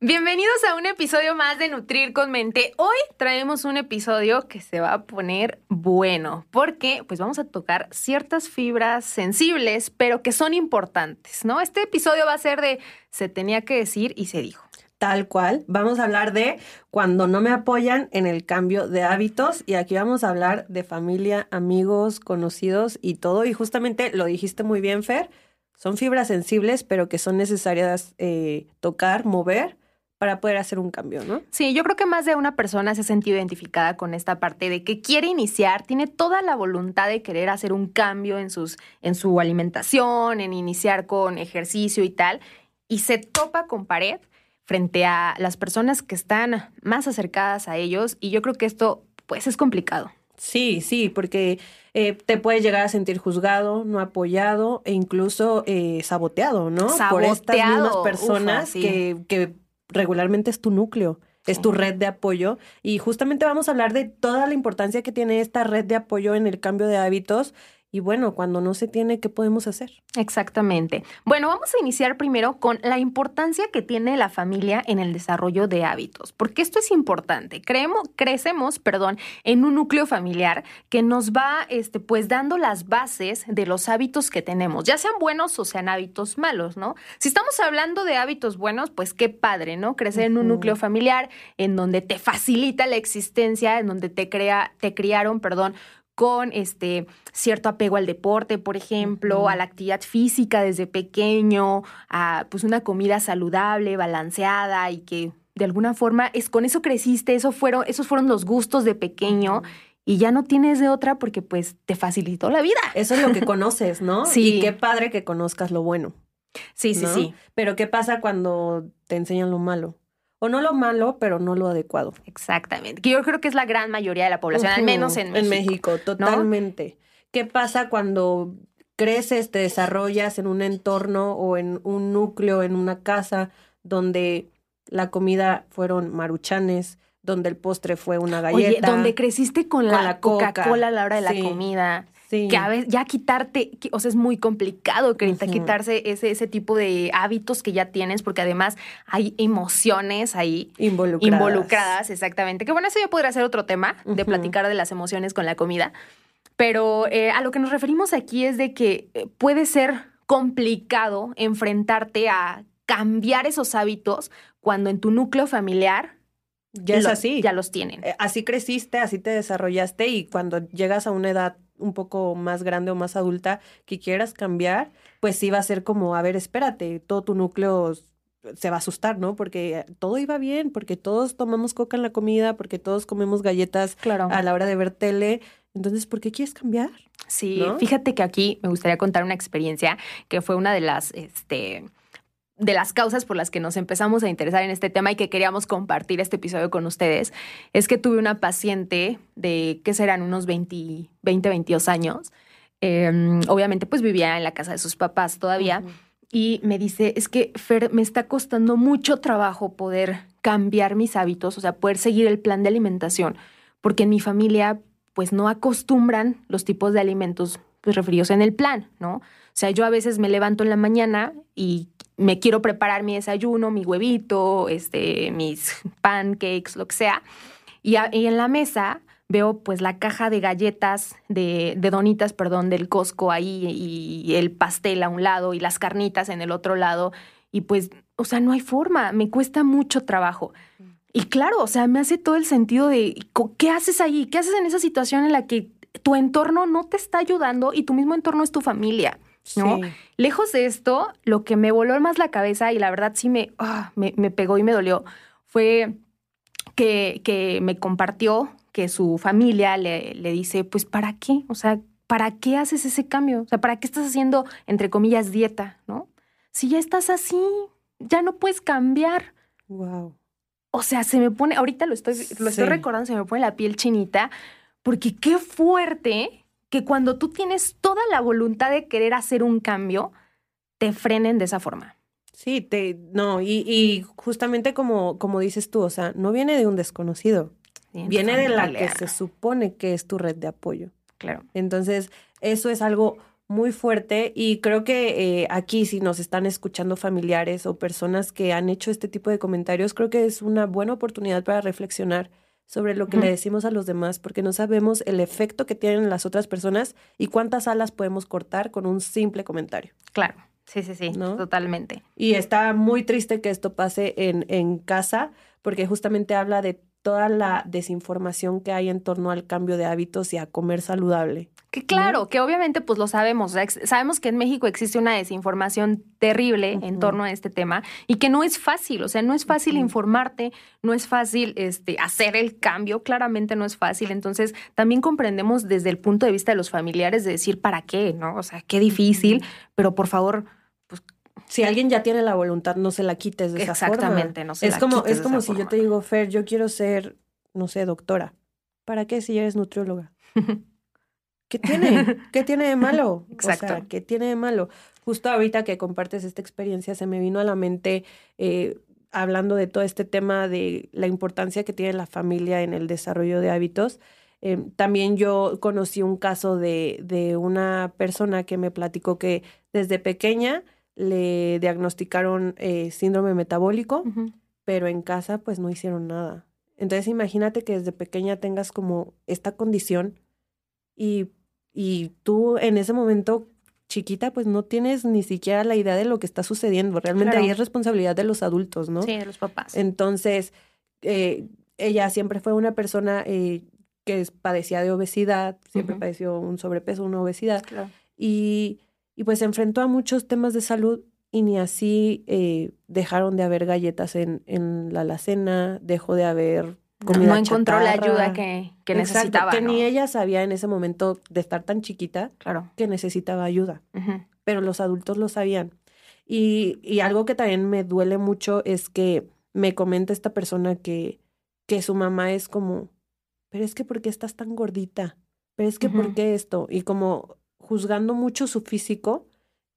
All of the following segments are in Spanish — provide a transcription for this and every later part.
Bienvenidos a un episodio más de Nutrir con Mente. Hoy traemos un episodio que se va a poner bueno, porque pues vamos a tocar ciertas fibras sensibles, pero que son importantes, ¿no? Este episodio va a ser de se tenía que decir y se dijo. Tal cual, vamos a hablar de cuando no me apoyan en el cambio de hábitos y aquí vamos a hablar de familia, amigos, conocidos y todo. Y justamente lo dijiste muy bien, Fer, son fibras sensibles, pero que son necesarias eh, tocar, mover para poder hacer un cambio, ¿no? Sí, yo creo que más de una persona se ha sentido identificada con esta parte de que quiere iniciar, tiene toda la voluntad de querer hacer un cambio en, sus, en su alimentación, en iniciar con ejercicio y tal, y se topa con pared frente a las personas que están más acercadas a ellos, y yo creo que esto, pues, es complicado. Sí, sí, porque eh, te puedes llegar a sentir juzgado, no apoyado e incluso eh, saboteado, ¿no? Por estas mismas personas que, que regularmente es tu núcleo, es tu red de apoyo. Y justamente vamos a hablar de toda la importancia que tiene esta red de apoyo en el cambio de hábitos y bueno, cuando no se tiene, ¿qué podemos hacer? Exactamente. Bueno, vamos a iniciar primero con la importancia que tiene la familia en el desarrollo de hábitos, porque esto es importante. Creemos, crecemos, perdón, en un núcleo familiar que nos va, este, pues, dando las bases de los hábitos que tenemos, ya sean buenos o sean hábitos malos, ¿no? Si estamos hablando de hábitos buenos, pues qué padre, ¿no? Crecer en un núcleo familiar en donde te facilita la existencia, en donde te crea, te criaron, perdón, con este cierto apego al deporte, por ejemplo, a la actividad física desde pequeño, a pues una comida saludable, balanceada y que de alguna forma es con eso creciste, eso fueron, esos fueron los gustos de pequeño. Y ya no tienes de otra porque pues te facilitó la vida. Eso es lo que conoces, ¿no? Sí. Y qué padre que conozcas lo bueno. Sí, sí, sí. Pero ¿qué pasa cuando te enseñan lo malo? O no lo malo, pero no lo adecuado. Exactamente. Que yo creo que es la gran mayoría de la población, al menos en México. En México, totalmente. ¿Qué pasa cuando creces, te desarrollas en un entorno o en un núcleo, en una casa donde la comida fueron maruchanes, donde el postre fue una galleta. Oye, donde creciste con, la, Coca-Cola a la hora de la comida. Que a veces ya quitarte, o sea, es muy complicado que quitarse ese, ese tipo de hábitos que ya tienes, porque además hay emociones ahí involucradas. involucradas exactamente. Que bueno, eso ya podría ser otro tema, de platicar de las emociones con la comida. Pero eh, a lo que nos referimos aquí es de que eh, puede ser complicado enfrentarte a cambiar esos hábitos cuando en tu núcleo familiar ya es así. Ya los tienen. Eh, así creciste, así te desarrollaste y cuando llegas a una edad un poco más grande o más adulta que quieras cambiar, pues sí va a ser como, a ver, espérate, todo tu núcleo se va a asustar, ¿no? Porque todo iba bien, porque todos tomamos coca en la comida, porque todos comemos galletas claro. a la hora de ver tele. Entonces, ¿por qué quieres cambiar? Sí, fíjate que aquí me gustaría contar una experiencia que fue una de las, este, de las causas por las que nos empezamos a interesar en este tema y que queríamos compartir este episodio con ustedes, es que tuve una paciente de, ¿qué serán? Unos 20, 20 22 años. Em, obviamente, pues vivía en la casa de sus papás todavía. Y me dice, es que Fer, me está costando mucho trabajo poder cambiar mis hábitos, o sea, poder seguir el plan de alimentación, porque en mi familia, pues no acostumbran los tipos de alimentos pues, referidos en el plan, ¿no? O sea, yo a veces me levanto en la mañana y me quiero preparar mi desayuno, mi huevito, este, mis pancakes, lo que sea. Y, en la mesa veo pues la caja de galletas, de, de, donitas, perdón, del Costco ahí y el pastel a un lado y las carnitas en el otro lado. Y pues, o sea, no hay forma, me cuesta mucho trabajo. Y claro, o sea, me hace todo el sentido de, ¿qué haces ahí? ¿Qué haces en esa situación en la que tu entorno no te está ayudando y tu mismo entorno es tu familia? ¿No? Lejos de esto, lo que me voló más la cabeza y la verdad sí me, ah, me, pegó y me dolió fue que, que, me compartió que su familia le, le dice, pues, ¿para qué? O sea, ¿para qué haces ese cambio? O sea, ¿para qué estás haciendo, entre comillas, dieta, no? Si ya estás así, ya no puedes cambiar. Wow. o sea, se me pone, ahorita lo estoy, lo estoy recordando, se me pone la piel chinita, porque qué fuerte que cuando tú tienes toda la voluntad de querer hacer un cambio, te frenen de esa forma. Sí, te, no, y, y justamente como, como dices tú, o sea, no viene de un desconocido, viene de la que se supone que es tu red de apoyo. Claro. Entonces, eso es algo muy fuerte y creo que eh, aquí si nos están escuchando familiares o personas que han hecho este tipo de comentarios, creo que es una buena oportunidad para reflexionar sobre lo que le decimos a los demás, porque no sabemos el efecto que tienen las otras personas y cuántas alas podemos cortar con un simple comentario. Claro, sí, sí, sí, totalmente. Y está muy triste que esto pase en, en casa, porque justamente habla de toda la desinformación que hay en torno al cambio de hábitos y a comer saludable. Que claro, que obviamente pues lo sabemos, sabemos que en México existe una desinformación terrible en torno a este tema y que no es fácil, o sea, no es fácil informarte, no es fácil este, hacer el cambio, claramente no es fácil, entonces también comprendemos desde el punto de vista de los familiares de decir para qué, ¿no? O sea, qué difícil, pero por favor, pues si alguien ya tiene la voluntad, no se la quites de esa forma. Exactamente, no se es la como, quites Es como si yo te digo, Fer, yo quiero ser, no sé, doctora. ¿Para qué si eres nutrióloga? ¿Qué tiene? ¿Qué tiene de malo? Exacto. O sea, ¿qué tiene de malo? Justo ahorita que compartes esta experiencia, se me vino a la mente eh, hablando de todo este tema de la importancia que tiene la familia en el desarrollo de hábitos. Eh, también yo conocí un caso de, de una persona que me platicó que desde pequeña le diagnosticaron eh, síndrome metabólico, pero en casa pues no hicieron nada. Entonces imagínate que desde pequeña tengas como esta condición y, y tú en ese momento chiquita pues no tienes ni siquiera la idea de lo que está sucediendo. Realmente ahí es responsabilidad de los adultos, ¿no? Sí, de los papás. Entonces, eh, ella siempre fue una persona eh, que padecía de obesidad, siempre padeció un sobrepeso, una obesidad. Y y pues se enfrentó a muchos temas de salud y ni así eh, dejaron de haber galletas en, en la alacena, dejó de haber comida No, encontró la ayuda que, que necesitaba. Que ni ella sabía en ese momento de estar tan chiquita claro. que necesitaba ayuda. Pero los adultos lo sabían. Y, y algo que también me duele mucho es que me comenta esta persona que, que su mamá es como, pero es que ¿por qué estás tan gordita? Pero es que ¿por qué esto? Y como juzgando mucho su físico,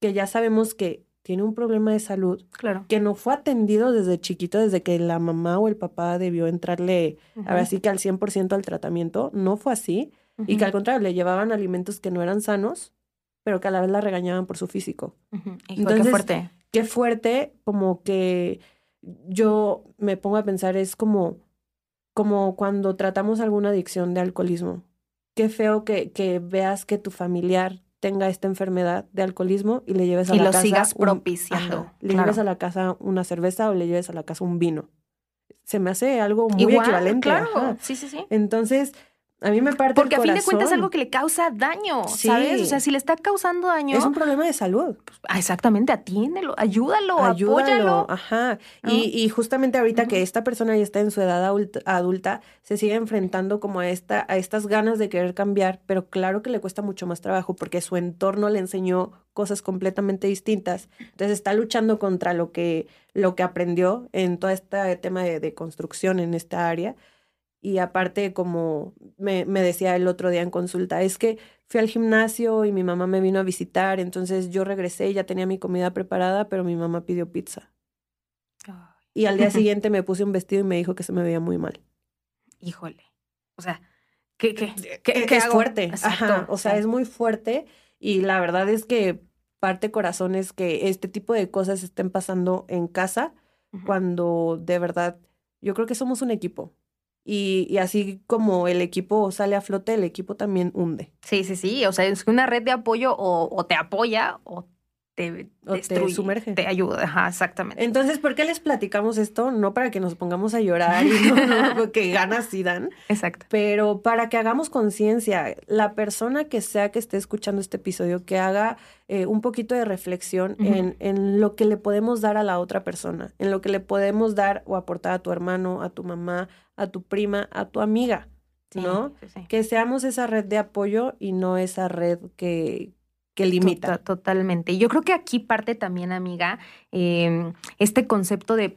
que ya sabemos que tiene un problema de salud, claro. que no fue atendido desde chiquito, desde que la mamá o el papá debió entrarle, ahora sí que al 100% al tratamiento, no fue así, y que al contrario, le llevaban alimentos que no eran sanos, pero que a la vez la regañaban por su físico. Entonces, qué fuerte. Qué fuerte, como que yo me pongo a pensar, es como, como cuando tratamos alguna adicción de alcoholismo qué feo que, que veas que tu familiar tenga esta enfermedad de alcoholismo y le lleves a la casa. Y lo sigas propiciando. le lleves a la casa una cerveza o le lleves a la casa un vino. Se me hace algo muy equivalente. Claro, sí, sí, sí. Entonces, a mí me parte Porque a fin de cuentas es algo que le causa daño, ¿sabes? O sea, si le está causando daño. Es un problema de salud. Pues, ah, exactamente, atiéndelo, ayúdalo, ayúdalo. Ajá. Y, y, justamente ahorita que esta persona ya está en su edad adulta, se sigue enfrentando como a, esta, a estas ganas de querer cambiar, pero claro que le cuesta mucho más trabajo porque su entorno le enseñó cosas completamente distintas. Entonces está luchando contra lo que, lo que aprendió en todo este tema de, de construcción en esta área y aparte, como me, me, decía el otro día en consulta, es que fui al gimnasio y mi mamá me vino a visitar, entonces yo regresé y ya tenía mi comida preparada, pero mi mamá pidió pizza. Y al día siguiente me puse un vestido y me dijo que se me veía muy mal. Híjole. O sea, ¿qué, qué, qué, es fuerte? Ajá. O sea, es muy fuerte y la verdad es que parte corazón es que este tipo de cosas estén pasando en casa cuando de verdad yo creo que somos un equipo. Y, y, así como el equipo sale a flote, el equipo también hunde. Sí, sí, sí. O sea, es una red de apoyo o, o te apoya o te, te sumerge. Te ayuda, Ajá, exactamente. Entonces, ¿por qué les platicamos esto? No para que nos pongamos a llorar y no, no que ganas y dan. Exacto. Pero para que hagamos conciencia, la persona que sea que esté escuchando este episodio, que haga eh, un poquito de reflexión en, en lo que le podemos dar a la otra persona, en lo que le podemos dar o aportar a tu hermano, a tu mamá, a tu prima, a tu amiga, ¿no? Que seamos esa red de apoyo y no esa red que, que limita. totalmente. Yo creo que aquí parte también, amiga, em, este concepto de,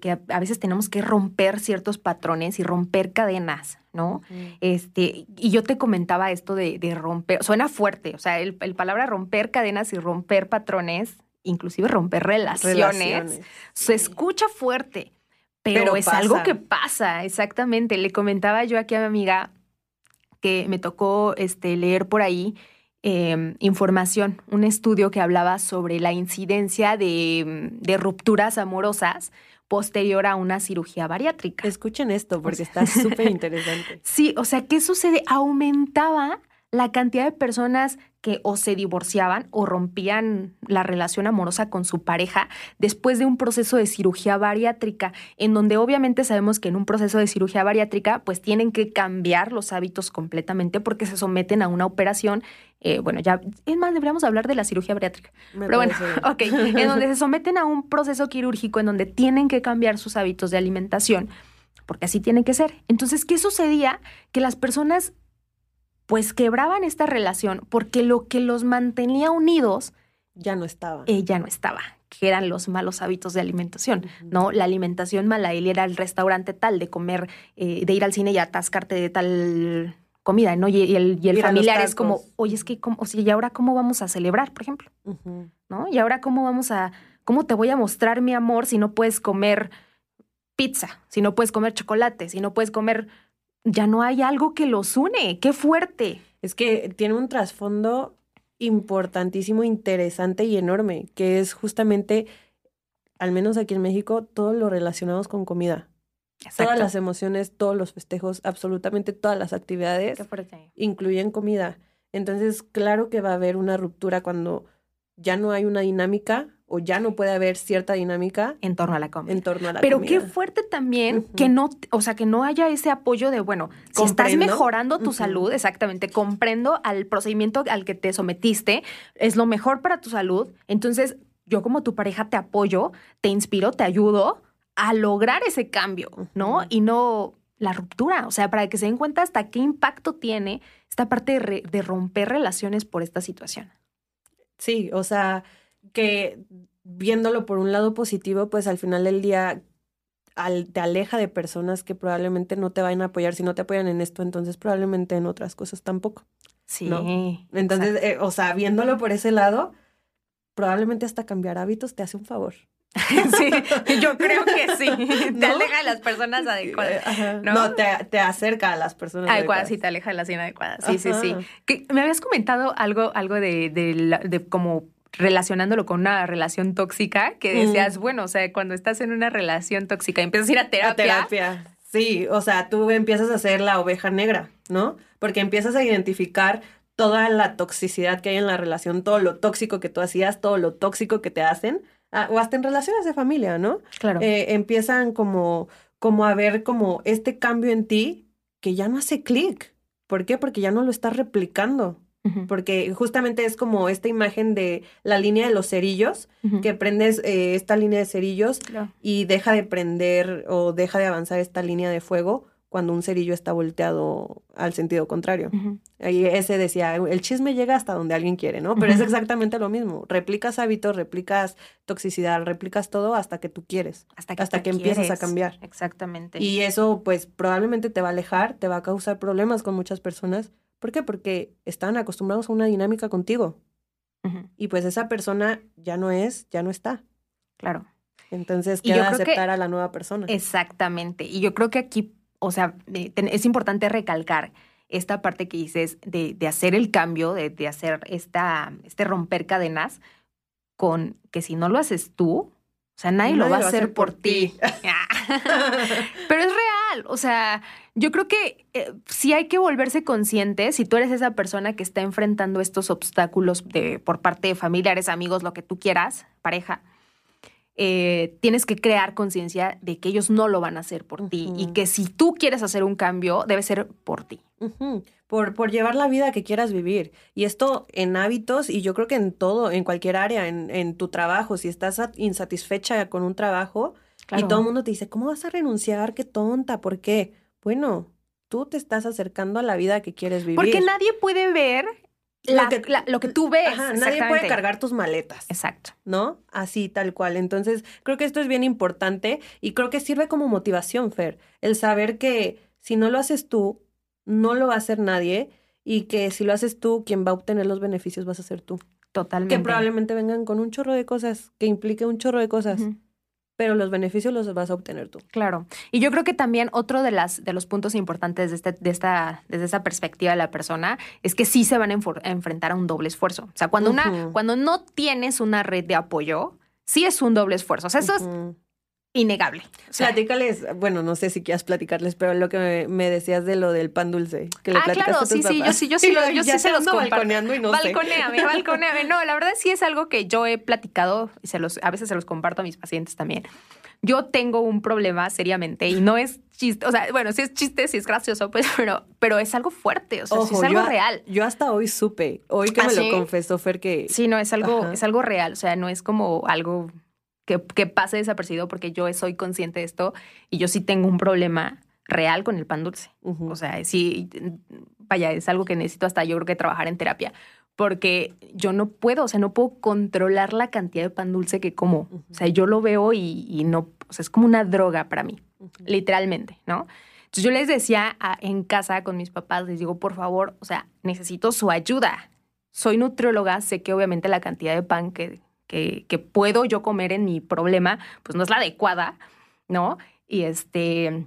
que a, veces tenemos que romper ciertos patrones y romper cadenas, ¿no? este, y yo te comentaba esto de, romper, suena fuerte, o sea, el, el, palabra romper cadenas y romper patrones, inclusive romper relaciones, se escucha fuerte, pero, es algo que pasa, exactamente. Le comentaba yo aquí a mi amiga que me tocó este, leer por ahí Em, información, un estudio que hablaba sobre la incidencia de, rupturas amorosas posterior a una cirugía bariátrica. Escuchen esto porque está súper interesante. sí, o sea, ¿qué sucede? Aumentaba la cantidad de personas que o se divorciaban o rompían la relación amorosa con su pareja después de un proceso de cirugía bariátrica, en donde obviamente sabemos que en un proceso de cirugía bariátrica pues tienen que cambiar los hábitos completamente porque se someten a una operación. Eh, bueno, ya, es más, deberíamos hablar de la cirugía bariátrica. Pero bueno, ok, en donde se someten a un proceso quirúrgico en donde tienen que cambiar sus hábitos de alimentación porque así tiene que ser. Entonces, ¿qué sucedía? Que las personas pues quebraban esta relación porque lo que los mantenía unidos ya no estaba. Eh, ya no estaba, que eran los malos hábitos de alimentación, ¿no? La alimentación mala, él era el restaurante tal, de comer, eh, de ir al cine y atascarte de tal comida, ¿no? Y, el, y el familiar es como, oye, es que, ¿cómo, o sea, ¿y ahora cómo vamos a celebrar, por ejemplo? ¿No? ¿Y ahora cómo vamos a, cómo te voy a mostrar mi amor si no puedes comer pizza, si no puedes comer chocolate, si no puedes comer ya no hay algo que los une. ¡Qué fuerte! Es que tiene un trasfondo importantísimo, interesante y enorme, que es justamente, al menos aquí en México, todo lo relacionados con comida. Todas las emociones, todos los festejos, absolutamente todas las actividades incluyen comida. Entonces, claro que va a haber una ruptura cuando ya no hay una dinámica o ya no puede haber cierta dinámica en torno a la comida. En torno a la Pero qué fuerte también que no, o sea, que no haya ese apoyo de, bueno, si estás mejorando tu salud, exactamente, comprendo al procedimiento al que te sometiste, es lo mejor para tu salud, entonces yo como tu pareja te apoyo, te inspiro, te ayudo a lograr ese cambio, ¿no? Y no la ruptura, o sea, para que se den cuenta hasta qué impacto tiene esta parte de romper relaciones por esta situación. Sí, o sea, que viéndolo por un lado positivo, pues al final del día te aleja de personas que probablemente no te vayan a apoyar. Si no te apoyan en esto, entonces probablemente en otras cosas tampoco. Sí. Entonces, eh, o sea, viéndolo por ese lado, probablemente hasta cambiar hábitos te hace un favor. sí, yo creo que sí. Te aleja de las personas adecuadas. Eh, no, te, acerca a las personas adecuadas. sí, te aleja de las inadecuadas. Sí, sí, sí. me habías comentado algo, algo de, de, de como relacionándolo con una relación tóxica, que decías, bueno, o sea, cuando estás en una relación tóxica, empiezas a ir a terapia. A terapia. Sí, o sea, tú empiezas a ser la oveja negra, ¿no? Porque empiezas a identificar toda la toxicidad que hay en la relación, todo lo tóxico que tú hacías, todo lo tóxico que te hacen, o hasta en relaciones de familia, ¿no? Claro. Eh, empiezan como, como a ver como este cambio en ti que ya no hace clic. ¿Por qué? Porque ya no lo estás replicando porque justamente es como esta imagen de la línea de los cerillos, que prendes eh, esta línea de cerillos y deja de prender o deja de avanzar esta línea de fuego cuando un cerillo está volteado al sentido contrario. Ahí ese decía, el chisme llega hasta donde alguien quiere, ¿no? Pero es exactamente lo mismo. Replicas hábitos, replicas toxicidad, replicas todo hasta que tú quieres. Hasta que, hasta que empiezas a cambiar. Exactamente. Y eso, pues, probablemente te va a alejar, te va a causar problemas con muchas personas ¿Por qué? Porque están acostumbrados a una dinámica contigo. Y pues esa persona ya no es, ya no está. Claro. Entonces queda aceptar a la nueva persona. Exactamente. Y yo creo que aquí, o sea, es importante recalcar esta parte que dices de, de hacer el cambio, de, de, hacer esta, este romper cadenas, con que si no lo haces tú, o sea, nadie, lo va a hacer, por, ti. Pero es real. O sea, yo creo que eh, sí hay que volverse consciente. Si tú eres esa persona que está enfrentando estos obstáculos de, por parte de familiares, amigos, lo que tú quieras, pareja, eh, tienes que crear conciencia de que ellos no lo van a hacer por ti y que si tú quieres hacer un cambio, debe ser por ti por, por llevar la vida que quieras vivir. Y esto en hábitos y yo creo que en todo, en cualquier área, en, en tu trabajo, si estás insatisfecha con un trabajo y todo el mundo te dice, ¿cómo vas a renunciar? Qué tonta, ¿por qué? Bueno, tú te estás acercando a la vida que quieres vivir. Porque nadie puede ver lo, que, tú ves. nadie puede cargar tus maletas. Exacto. ¿No? Así, tal cual. Entonces, creo que esto es bien importante y creo que sirve como motivación, Fer. El saber que si no lo haces tú, no lo va a hacer nadie y que si lo haces tú, quien va a obtener los beneficios vas a ser tú. Totalmente. Que probablemente vengan con un chorro de cosas, que implique un chorro de cosas pero los beneficios los vas a obtener tú. Claro. Y yo creo que también otro de, las, de los puntos importantes de, este, de esta, desde esa perspectiva de la persona es que sí se van a, enfrentar a un doble esfuerzo. O sea, cuando, una, cuando no tienes una red de apoyo, sí es un doble esfuerzo. O sea, eso es innegable. Platícales, bueno, no sé si quieras platicarles, pero lo que me, decías de lo del pan dulce. Que le ah, claro, sí, sí, yo sí, yo sí, yo sí se los comparto. balconeando y no balconeame, balconeame. No, la verdad sí es algo que yo he platicado y se los, a veces se los comparto a mis pacientes también. Yo tengo un problema seriamente y no es chiste, o sea, bueno, sí es chiste, sí es gracioso, pues, pero, pero es algo fuerte, o sea, es algo real. Yo hasta hoy supe, hoy que me lo ¿Ah, confesó Fer que... Sí, no, es algo, es algo real, o sea, no es como algo que, pase desapercibido porque yo soy consciente de esto y yo sí tengo un problema real con el pan dulce. O sea, sí, vaya, es algo que necesito hasta yo creo que trabajar en terapia porque yo no puedo, o sea, no puedo controlar la cantidad de pan dulce que como. O sea, yo lo veo y, no, o sea, es como una droga para mí, literalmente, ¿no? Entonces yo les decía en casa con mis papás, les digo, por favor, o sea, necesito su ayuda. Soy nutrióloga, sé que obviamente la cantidad de pan que, que, puedo yo comer en mi problema, pues no es la adecuada, ¿no? Y este,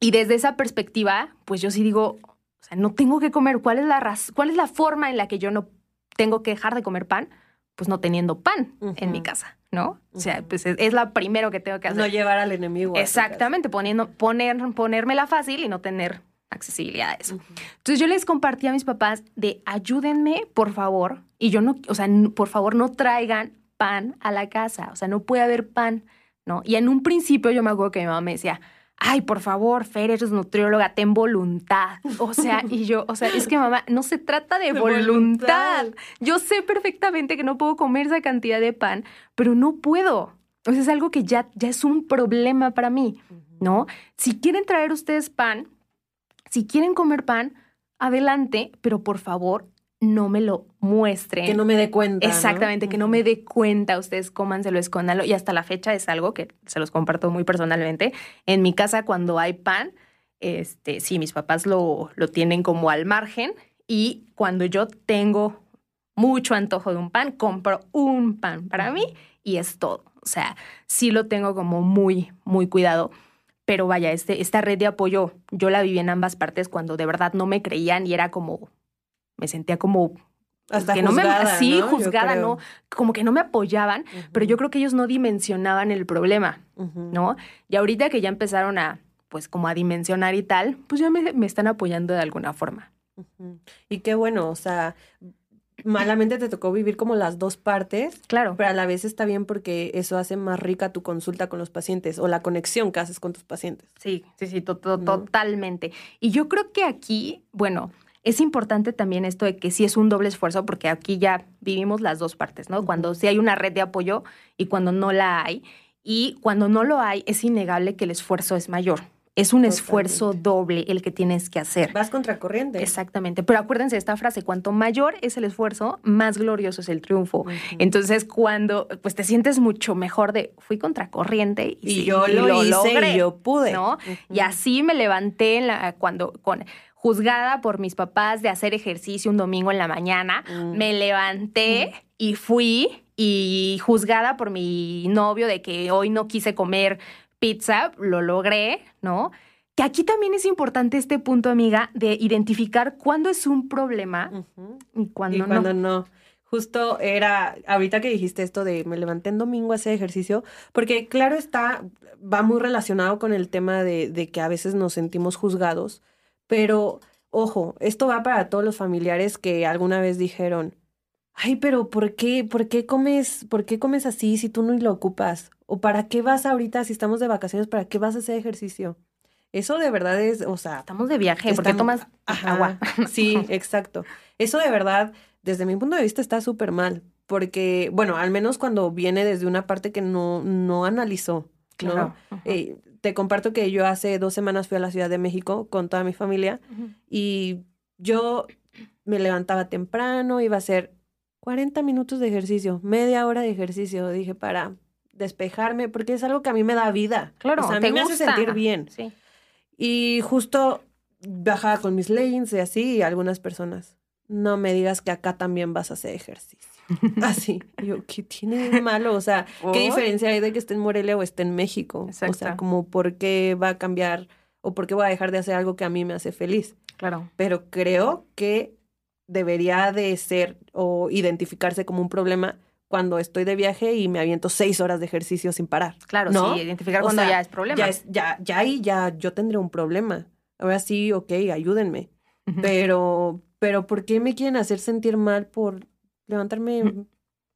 y desde esa perspectiva, pues yo sí digo, o sea, no tengo que comer, ¿cuál es la cuál es la forma en la que yo no tengo que dejar de comer pan? Pues no teniendo pan en mi casa, ¿no? O sea, pues es, la primero que tengo que hacer. No llevar al enemigo. Exactamente, poniendo, poner, ponérmela fácil y no tener accesibilidad a eso. Entonces yo les compartí a mis papás de ayúdenme, por favor, y yo no, o sea, por favor no traigan pan a la casa, o sea, no puede haber pan, ¿no? Y en un principio yo me acuerdo que mi mamá me decía, ay, por favor, Fer, eres nutrióloga, ten voluntad. O sea, y yo, o sea, es que mamá, no se trata de, voluntad. Yo sé perfectamente que no puedo comer esa cantidad de pan, pero no puedo. O sea, es algo que ya, ya es un problema para mí, ¿no? Si quieren traer ustedes pan, si quieren comer pan, adelante, pero por favor, no me lo muestren. Que no me dé cuenta. Exactamente, que no me dé cuenta. Ustedes cómanselo, escóndanlo. Y hasta la fecha es algo que se los comparto muy personalmente. En mi casa, cuando hay pan, este, sí, mis papás lo, lo tienen como al margen. Y cuando yo tengo mucho antojo de un pan, compro un pan para mí y es todo. O sea, sí lo tengo como muy, muy cuidado. Pero vaya, este, esta red de apoyo, yo la viví en ambas partes cuando de verdad no me creían y era como, me sentía como hasta que juzgada, no me sí juzgada no como que no me apoyaban pero yo creo que ellos no dimensionaban el problema no y ahorita que ya empezaron a pues como a dimensionar y tal pues ya me, me están apoyando de alguna forma y qué bueno o sea malamente te tocó vivir como las dos partes. Claro. Pero a la vez está bien porque eso hace más rica tu consulta con los pacientes o la conexión que haces con tus pacientes. Sí, sí, sí, totalmente. Y yo creo que aquí, bueno, es importante también esto de que sí es un doble esfuerzo, porque aquí ya vivimos las dos partes, ¿no? Cuando sí hay una red de apoyo y cuando no la hay. Y cuando no lo hay, es innegable que el esfuerzo es mayor. Es un esfuerzo doble el que tienes que hacer. Vas contracorriente. Exactamente. Pero acuérdense de esta frase, cuanto mayor es el esfuerzo, más glorioso es el triunfo. Entonces, cuando pues te sientes mucho mejor de fui contracorriente y, yo lo, hice logré, y yo pude. ¿no? Y así me levanté en la, cuando con juzgada por mis papás de hacer ejercicio un domingo en la mañana. Mm. Me levanté mm. y fui y juzgada por mi novio de que hoy no quise comer pizza, lo logré, ¿no? Que aquí también es importante este punto, amiga, de identificar cuándo es un problema y cuándo, y cuándo no. Justo era, ahorita que dijiste esto de me levanté en domingo a hacer ejercicio, porque claro está, va muy relacionado con el tema de, de que a veces nos sentimos juzgados pero, ojo, esto va para todos los familiares que alguna vez dijeron, ay, pero ¿por qué, por qué comes, por qué comes así si tú no lo ocupas? ¿O para qué vas ahorita si estamos de vacaciones, para qué vas a hacer ejercicio? Eso de verdad es, o sea... Estamos de viaje, ¿por qué tomas agua? sí, exacto. Eso de verdad, desde mi punto de vista, está súper mal. Porque, bueno, al menos cuando viene desde una parte que no, no analizó. Claro te comparto que yo hace dos semanas fui a la Ciudad de México con toda mi familia y yo me levantaba temprano, iba a hacer 40 minutos de ejercicio, media hora de ejercicio, dije, para despejarme, porque es algo que a mí me da vida. Claro, o sea, a mí me hace sentir bien. Sí. Y justo bajaba con mis leggings y así, y algunas personas, no me digas que acá también vas a hacer ejercicio. Así. yo, ¿qué tiene de malo? O sea, ¿qué diferencia hay de que esté en Morelia o esté en México? O sea, como por qué va a cambiar o por qué voy a dejar de hacer algo que a mí me hace feliz. Claro. Pero creo que debería de ser o identificarse como un problema cuando estoy de viaje y me aviento seis horas de ejercicio sin parar. Claro, ¿no? sí, identificar cuando ya es problema. Ya, ya, ya ahí ya yo tendré un problema. Ahora sí, ok, ayúdenme. Pero, pero ¿por qué me quieren hacer sentir mal por levantarme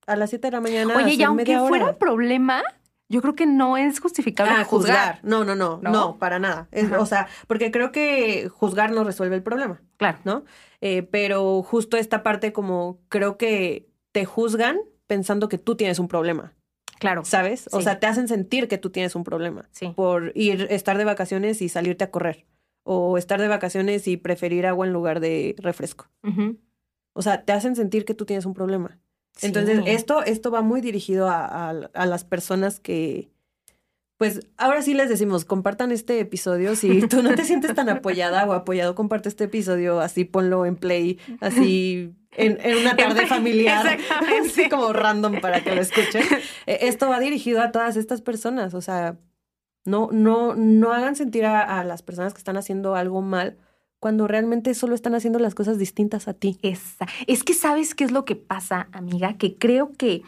a las 7 de la mañana? Oye, y aunque fuera problema, yo creo que no es justificable ah, juzgar. No, no, no, no, para nada. o sea, porque creo que juzgar no resuelve el problema. Claro. ¿No? Eh, pero justo esta parte como creo que te juzgan pensando que tú tienes un problema. Claro. ¿Sabes? O sea, te hacen sentir que tú tienes un problema. Sí. Por ir, estar de vacaciones y salirte a correr. O estar de vacaciones y preferir agua en lugar de refresco. O sea, te hacen sentir que tú tienes un problema. Entonces, esto, esto va muy dirigido a, a, las personas que, pues ahora sí les decimos, compartan este episodio. Si tú no te sientes tan apoyada o apoyado, comparte este episodio, así ponlo en play, así en, en una tarde familiar, así como random para que lo escuchen. E, esto va dirigido a todas estas personas, o sea, no, no, no hagan sentir a, a las personas que están haciendo algo mal cuando realmente solo están haciendo las cosas distintas a ti. Esa. Es que sabes qué es lo que pasa, amiga, que creo que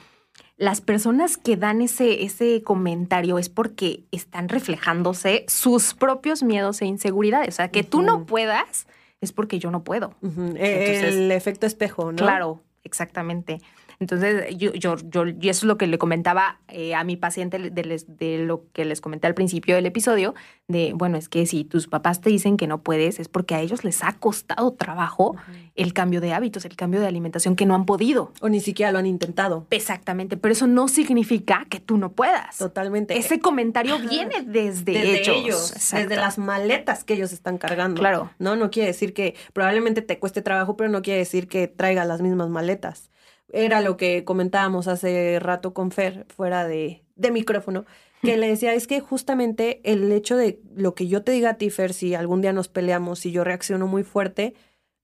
las personas que dan ese, ese comentario es porque están reflejándose sus propios miedos e inseguridades. O sea, que tú no puedas es porque yo no puedo. el efecto espejo, ¿no? Claro, exactamente. Entonces, yo, yo, yo, y eso es lo que le comentaba eh, a mi paciente de, de, lo que les comenté al principio del episodio, de, bueno, es que si tus papás te dicen que no puedes, es porque a ellos les ha costado trabajo el cambio de hábitos, el cambio de alimentación, que no han podido. O ni siquiera lo han intentado. Exactamente, pero eso no significa que tú no puedas. Totalmente. Ese comentario viene desde, desde ellos, desde las maletas que ellos están cargando. Claro. No, no quiere decir que probablemente te cueste trabajo, pero no quiere decir que traiga las mismas maletas era lo que comentábamos hace rato con Fer, fuera de, de micrófono, que le decía, es que justamente el hecho de lo que yo te diga a ti, Fer, si algún día nos peleamos, si yo reacciono muy fuerte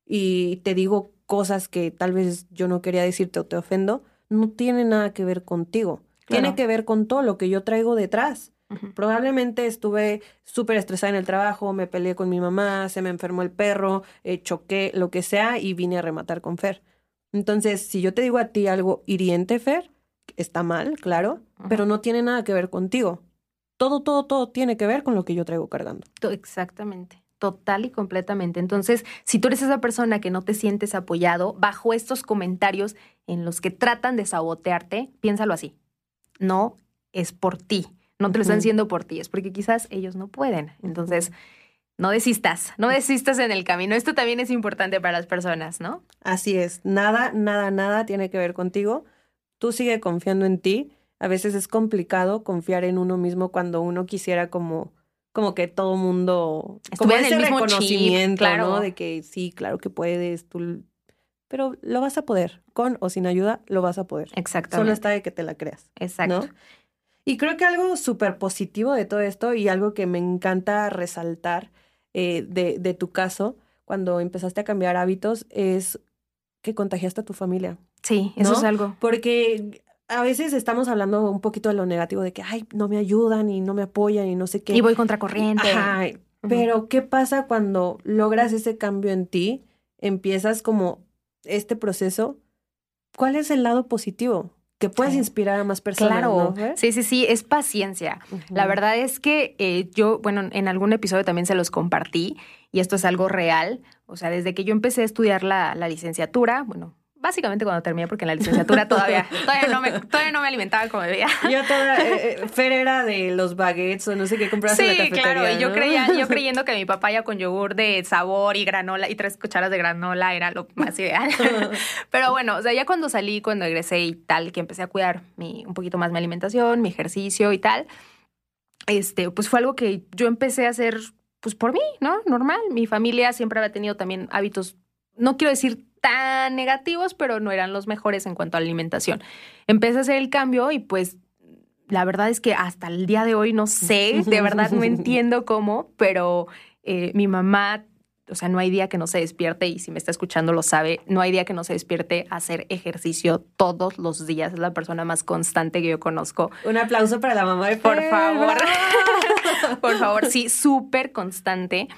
y te digo cosas que tal vez yo no quería decirte o te ofendo, no tiene nada que ver contigo. Tiene que ver con todo lo que yo traigo detrás. Probablemente estuve súper estresada en el trabajo, me peleé con mi mamá, se me enfermó el perro, eh, choqué, lo que sea, y vine a rematar con Fer. Entonces, si yo te digo a ti algo hiriente, Fer, está mal, claro, pero no tiene nada que ver contigo. Todo, todo, todo tiene que ver con lo que yo traigo cargando. Exactamente. Total y completamente. Entonces, si tú eres esa persona que no te sientes apoyado bajo estos comentarios en los que tratan de sabotearte, piénsalo así. No es por ti. No te lo están haciendo por ti, es porque quizás ellos no pueden. Entonces, no desistas, no desistas en el camino. Esto también es importante para las personas, ¿no? Así es, nada, nada, nada tiene que ver contigo. Tú sigue confiando en ti. A veces es complicado confiar en uno mismo cuando uno quisiera como como que todo mundo como ese el reconocimiento, ¿no? De que sí, claro que puedes, tú pero lo vas a poder, con o sin ayuda, lo vas a poder. Exactamente. Solo está de que te la creas. Exacto. Y creo que algo súper positivo de todo esto y algo que me encanta resaltar eh, de, de tu caso, cuando empezaste a cambiar hábitos, es que contagiaste a tu familia. Sí, eso es algo. Porque a veces estamos hablando un poquito de lo negativo, de que, ay, no me ayudan y no me apoyan y no sé qué. Y voy contracorriente. Ajá. Pero, ¿qué pasa cuando logras ese cambio en ti? Empiezas como este proceso. ¿Cuál es el lado positivo? Que puedes inspirar a más personas. Claro, sí, sí, sí, es paciencia. La verdad es que eh, yo, bueno, en algún episodio también se los compartí y esto es algo real. O sea, desde que yo empecé a estudiar la, la licenciatura, bueno, básicamente cuando terminé, porque en la licenciatura todavía, todavía, no, me, todavía no me alimentaba como debía. Yo toda, eh, eh, Fer era de los baguettes o no sé qué comprabas en la cafetería, claro, y yo, creía, yo creyendo que mi papaya con yogur de sabor y granola y tres cucharas de granola era lo más ideal. Pero bueno, o sea, ya cuando salí, cuando egresé y tal, que empecé a cuidar mi, un poquito más mi alimentación, mi ejercicio y tal, este, pues fue algo que yo empecé a hacer pues por mí, ¿no? Normal. Mi familia siempre había tenido también hábitos no quiero decir tan negativos, pero no eran los mejores en cuanto a alimentación. Empecé a hacer el cambio y pues la verdad es que hasta el día de hoy no sé, de verdad no entiendo cómo, pero eh, mi mamá o sea, no hay día que no se despierte, y si me está escuchando lo sabe, no hay día que no se despierte a hacer ejercicio todos los días. Es la persona más constante que yo conozco. Un aplauso para la mamá de Por favor. Por favor, sí, súper constante.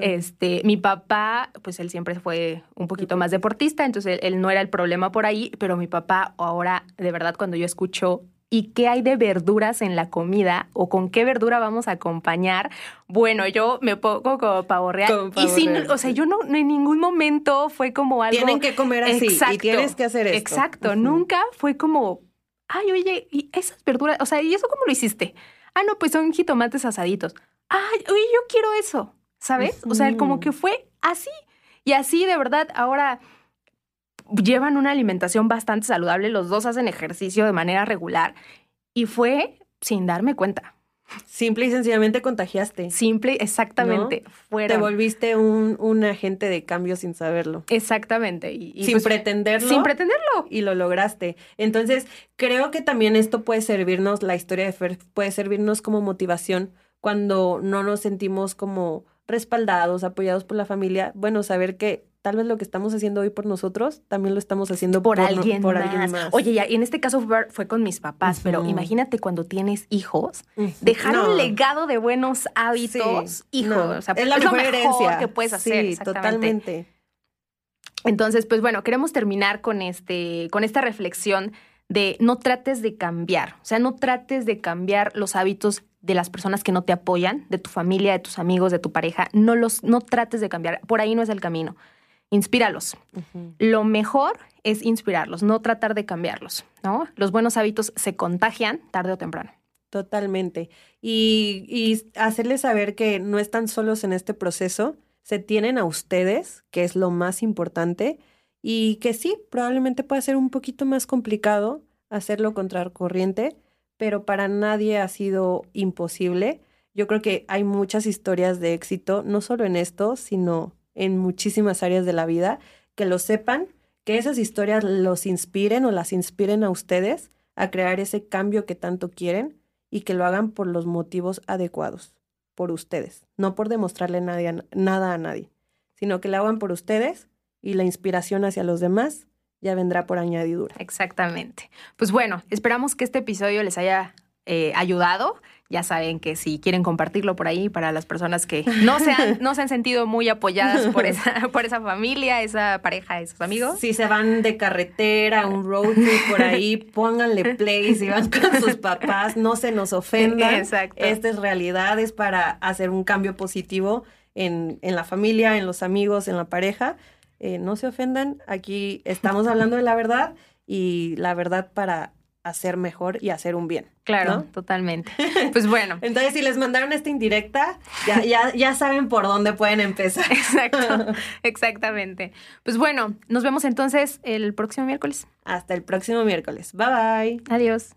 Este, mi papá, pues él siempre fue un poquito más deportista, entonces él, no era el problema por ahí, pero mi papá ahora, de verdad, cuando yo escucho y qué hay de verduras en la comida o con qué verdura vamos a acompañar, bueno, yo me pongo como pavo real. Y sin, o sea, yo no en ningún momento fue como algo. Tienen que comer así y tienes que hacer esto. Exacto, nunca fue como, ay, oye, y esas verduras, o sea, ¿y eso cómo lo hiciste? Ah, no, pues son jitomates asaditos. Ay, oye, yo quiero eso, ¿sabes? O sea, como que fue así. Y así, de verdad, ahora llevan una alimentación bastante saludable, los dos hacen ejercicio de manera regular y fue sin darme cuenta. Simple y sencillamente contagiaste. Simple, exactamente. Te volviste un, agente de cambio sin saberlo. Exactamente. Y, sin pues, pretenderlo. Sin pretenderlo. Y lo lograste. Entonces, creo que también esto puede servirnos, la historia de Fer puede servirnos como motivación cuando no nos sentimos como respaldados, apoyados por la familia. Bueno, saber que tal vez lo que estamos haciendo hoy por nosotros, también lo estamos haciendo por, alguien, más. Oye, y en este caso fue con mis papás, pero imagínate cuando tienes hijos, dejar un legado de buenos hábitos, hijos. es la mejor herencia que puedes hacer. Sí, totalmente. Entonces, pues bueno, queremos terminar con, este, con esta reflexión de no trates de cambiar, o sea, no trates de cambiar los hábitos de las personas que no te apoyan, de tu familia, de tus amigos, de tu pareja, no los no trates de cambiar, por ahí no es el camino inspíralos. Lo mejor es inspirarlos, no tratar de cambiarlos, ¿no? Los buenos hábitos se contagian tarde o temprano. Totalmente. Y, y hacerles saber que no están solos en este proceso, se tienen a ustedes, que es lo más importante, y que sí, probablemente pueda ser un poquito más complicado hacerlo contra corriente, pero para nadie ha sido imposible. Yo creo que hay muchas historias de éxito, no solo en esto, sino en muchísimas áreas de la vida, que lo sepan, que esas historias los inspiren o las inspiren a ustedes a crear ese cambio que tanto quieren y que lo hagan por los motivos adecuados, por ustedes, no por demostrarle nada a nadie, sino que lo hagan por ustedes y la inspiración hacia los demás ya vendrá por añadidura. Exactamente. Pues bueno, esperamos que este episodio les haya eh, ayudado. Ya saben que si quieren compartirlo por ahí para las personas que no se han, no se han sentido muy apoyadas por esa, por esa familia, esa pareja, esos amigos. Si se van de carretera, un road trip por ahí, pónganle play si van con sus papás, no se nos ofendan. Exacto. Esta es realidad, es para hacer un cambio positivo en, en la familia, en los amigos, en la pareja. Eh, no se ofendan, aquí estamos hablando de la verdad y la verdad para hacer mejor y hacer un bien. Claro, totalmente. Pues bueno. Entonces, si les mandaron esta indirecta, ya, ya, ya saben por dónde pueden empezar. Exacto, exactamente. Pues bueno, nos vemos entonces el próximo miércoles. Hasta el próximo miércoles. Bye bye. Adiós.